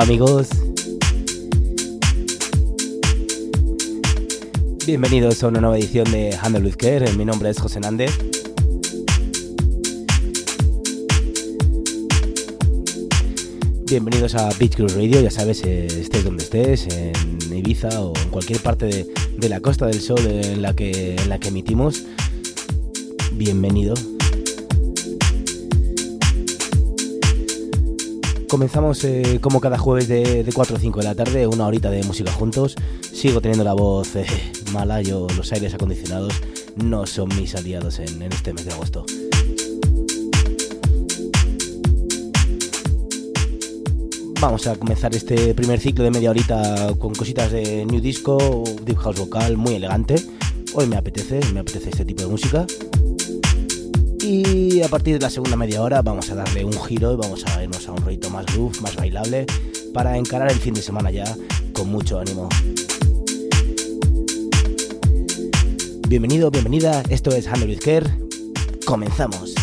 amigos? Bienvenidos a una nueva edición de Handel with Care. Mi nombre es José Nández. Bienvenidos a Beach Cruise Radio. Ya sabes, eh, estés donde estés, en Ibiza o en cualquier parte de, de la Costa del Sol en la que, en la que emitimos. Bienvenido. Comenzamos eh, como cada jueves de, 4 o 5 de la tarde, una horita de música juntos. Sigo teniendo la voz eh, mala, yo los aires acondicionados no son mis aliados en este mes de agosto. Vamos a comenzar este primer ciclo de media horita con cositas de new disco, deep house vocal, muy elegante. Hoy me apetece, me apetece este tipo de música. Y a partir de la segunda media hora vamos a darle un giro y vamos a irnos a un rollito más groove, más bailable, para encarar el fin de semana ya con mucho ánimo. Bienvenido, bienvenida, esto es Handle with Care. Comenzamos.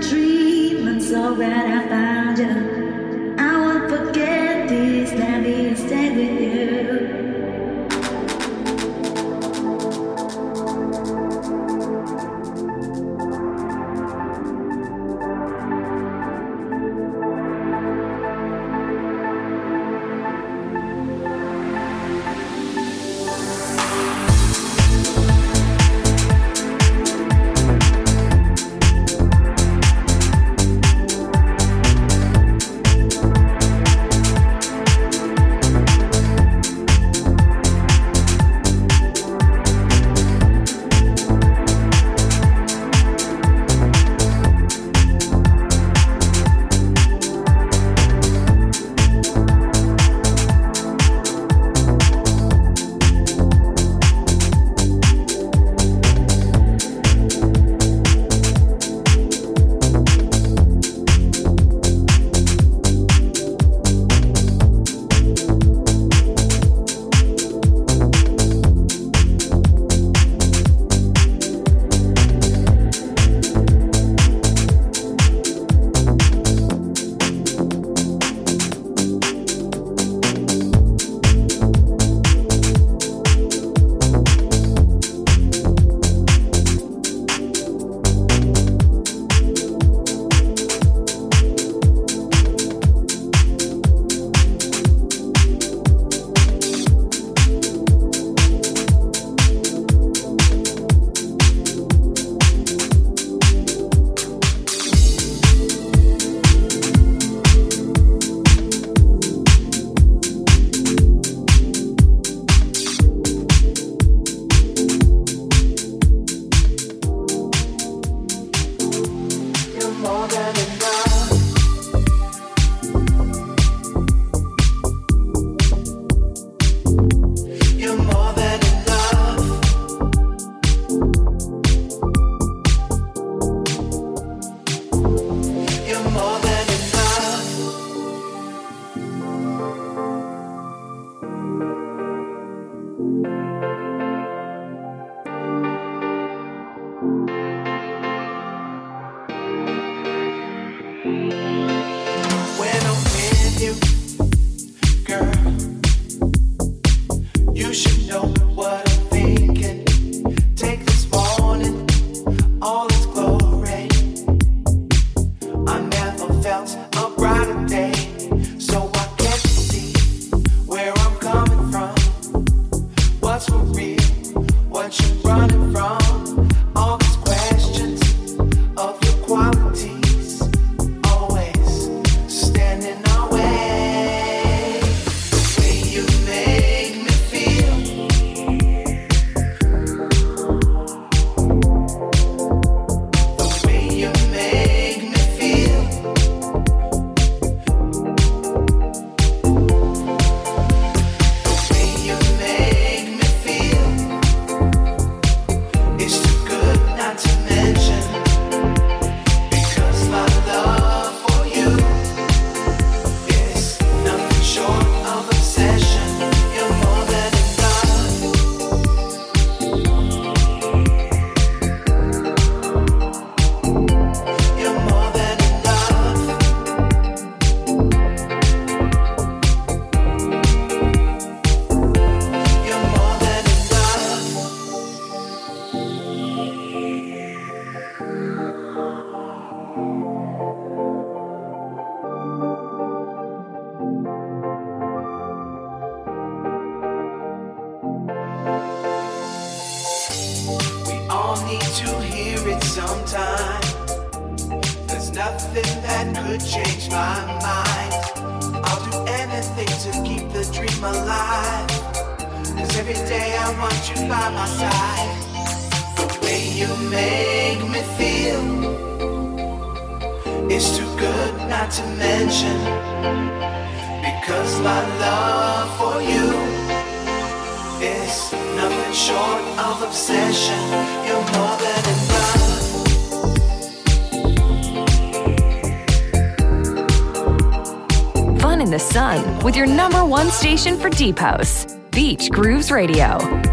dream and so that I find. For Depots. Beach Grooves Radio.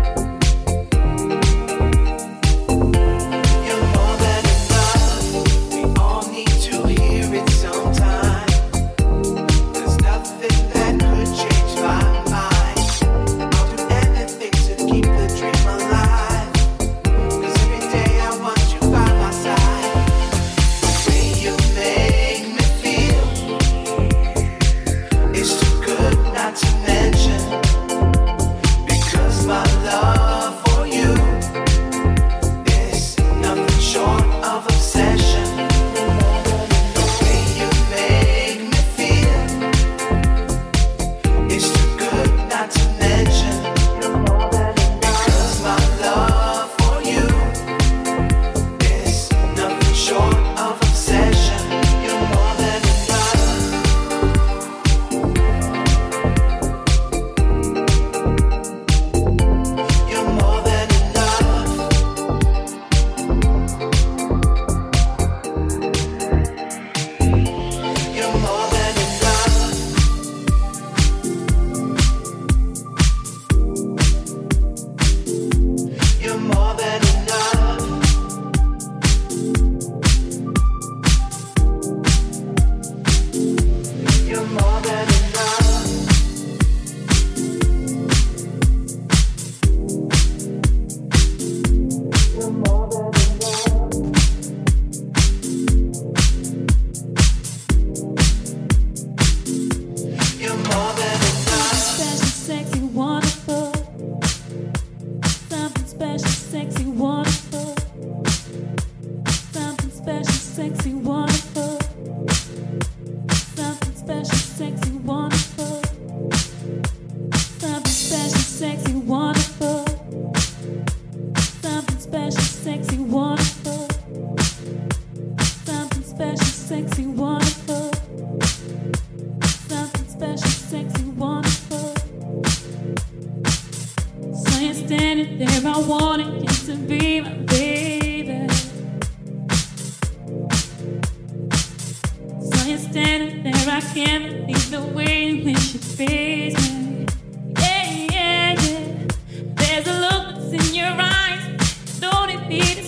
It.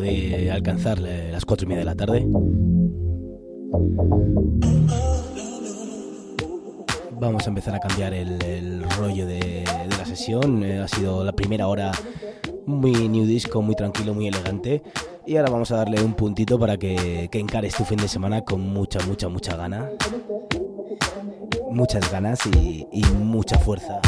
De alcanzar las cuatro y media de la tarde. Vamos a empezar a cambiar el, rollo de, la sesión. Eh, ha sido la primera hora muy new disco, muy tranquilo, muy elegante. Y ahora vamos a darle un puntito para que, que encares tu fin de semana con mucha, mucha, mucha gana. Muchas ganas y mucha fuerza.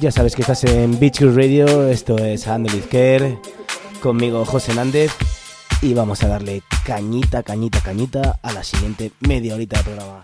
Ya sabes que estás en Beach Radio, esto es Handle Care, conmigo José Nández y vamos a darle cañita, cañita, cañita a la siguiente media horita de programa.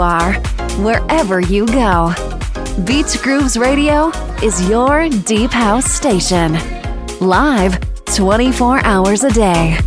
Are, wherever you go. Beach Grooves Radio is your deep house station. Live 24 hours a day.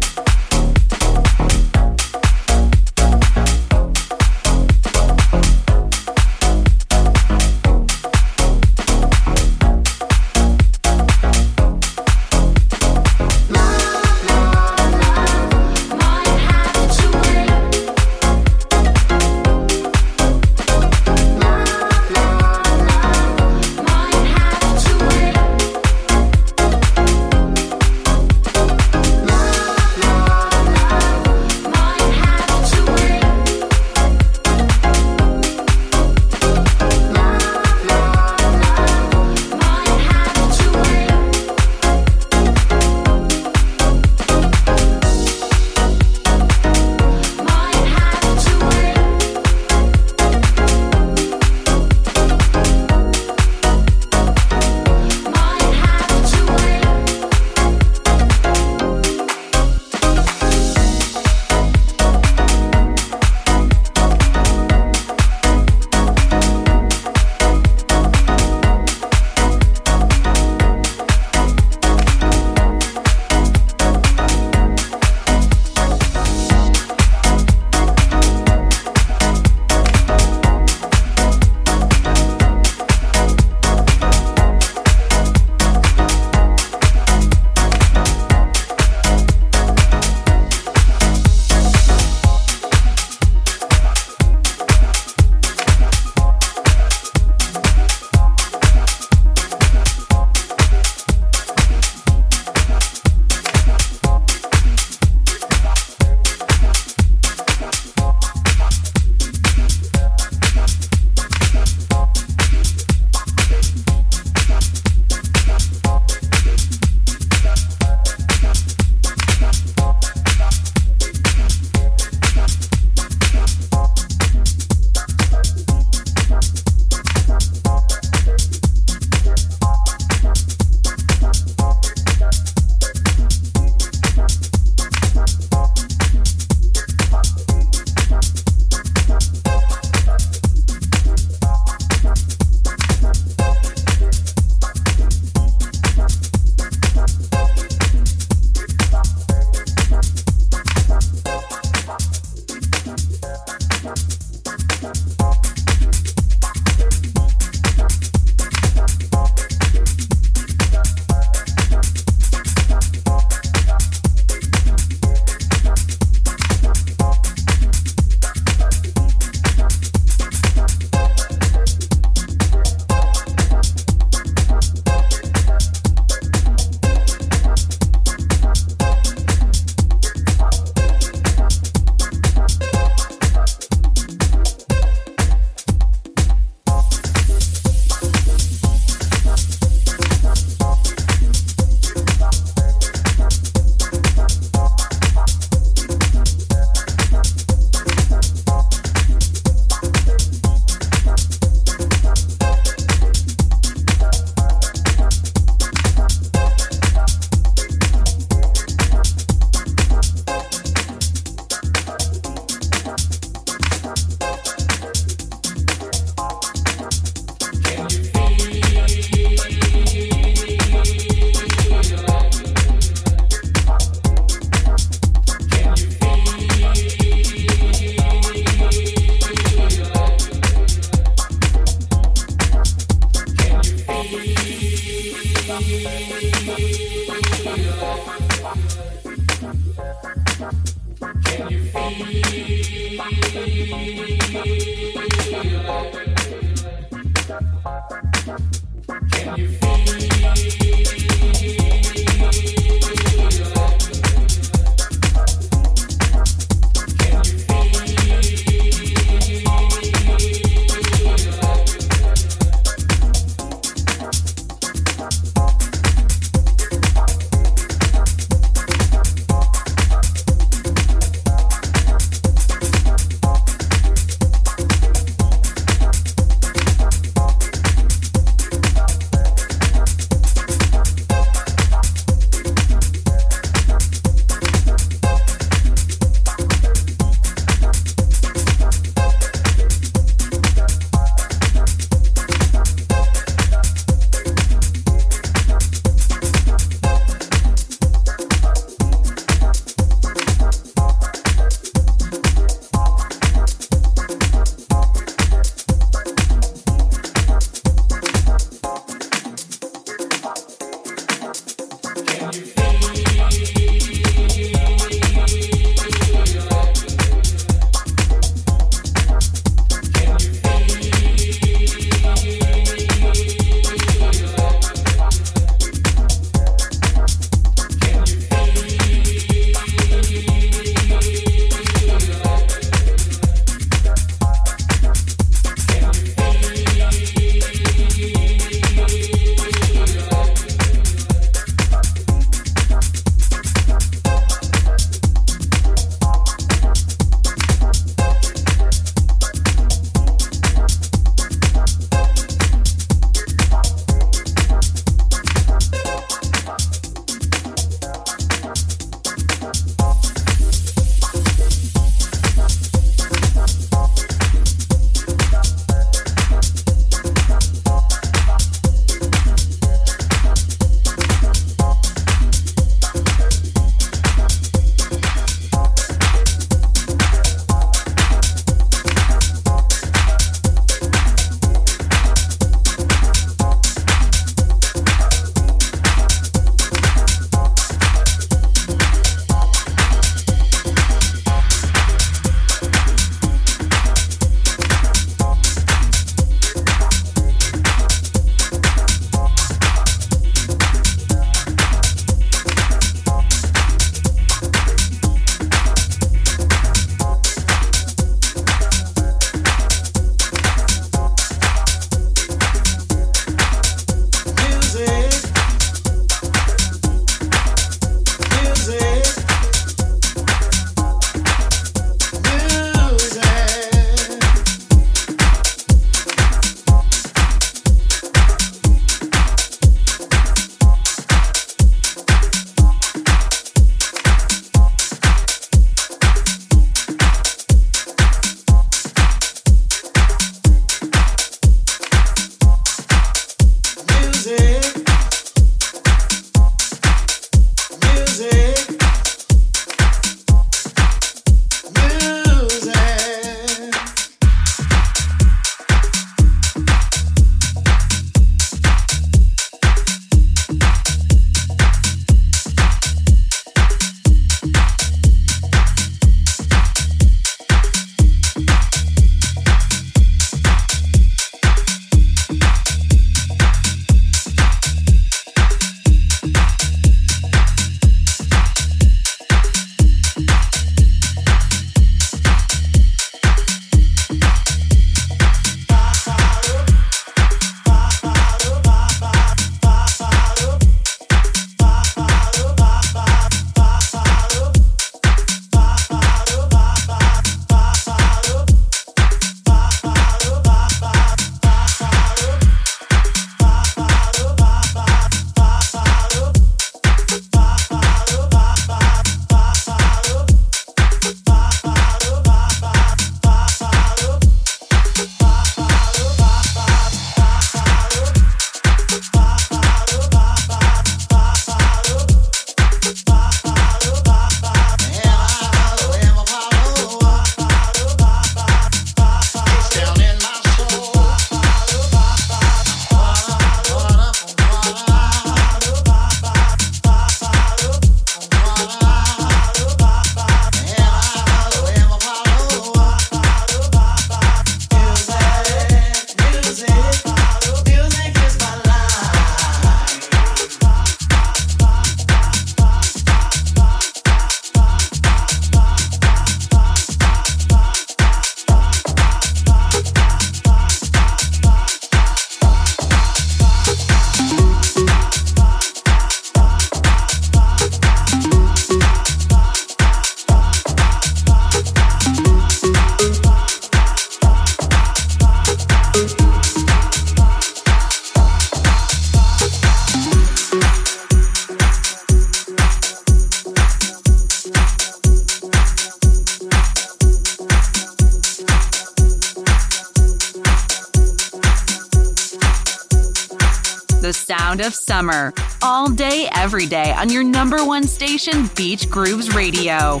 Summer. All day, every day on your number one station, Beach Grooves Radio.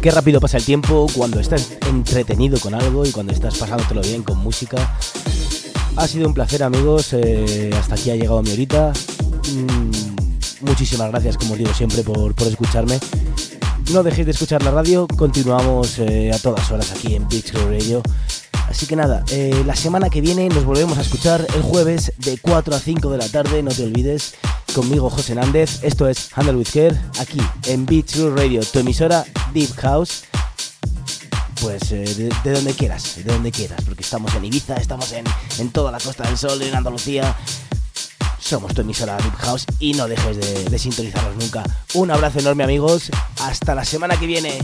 Qué rápido pasa el tiempo cuando estás entretenido con algo y cuando estás pasándotelo bien con música. Ha sido un placer amigos, eh, hasta aquí ha llegado mi horita. Mm, muchísimas gracias como os digo siempre por, escucharme. No dejéis de escuchar la radio, continuamos eh, a todas horas aquí en Beach Radio. Así que nada, eh, la semana que viene nos volvemos a escuchar el jueves de 4 a 5 de la tarde, no te olvides. Conmigo José Nández, esto es Handle with Care, aquí en Beach Radio, tu emisora Deep House pues eh, de, donde quieras, de donde quieras, porque estamos en Ibiza, estamos en, en toda la Costa del Sol, en Andalucía. Somos tu emisora Deep House y no dejes de, de sintonizarnos nunca. Un abrazo enorme amigos, hasta la semana que viene.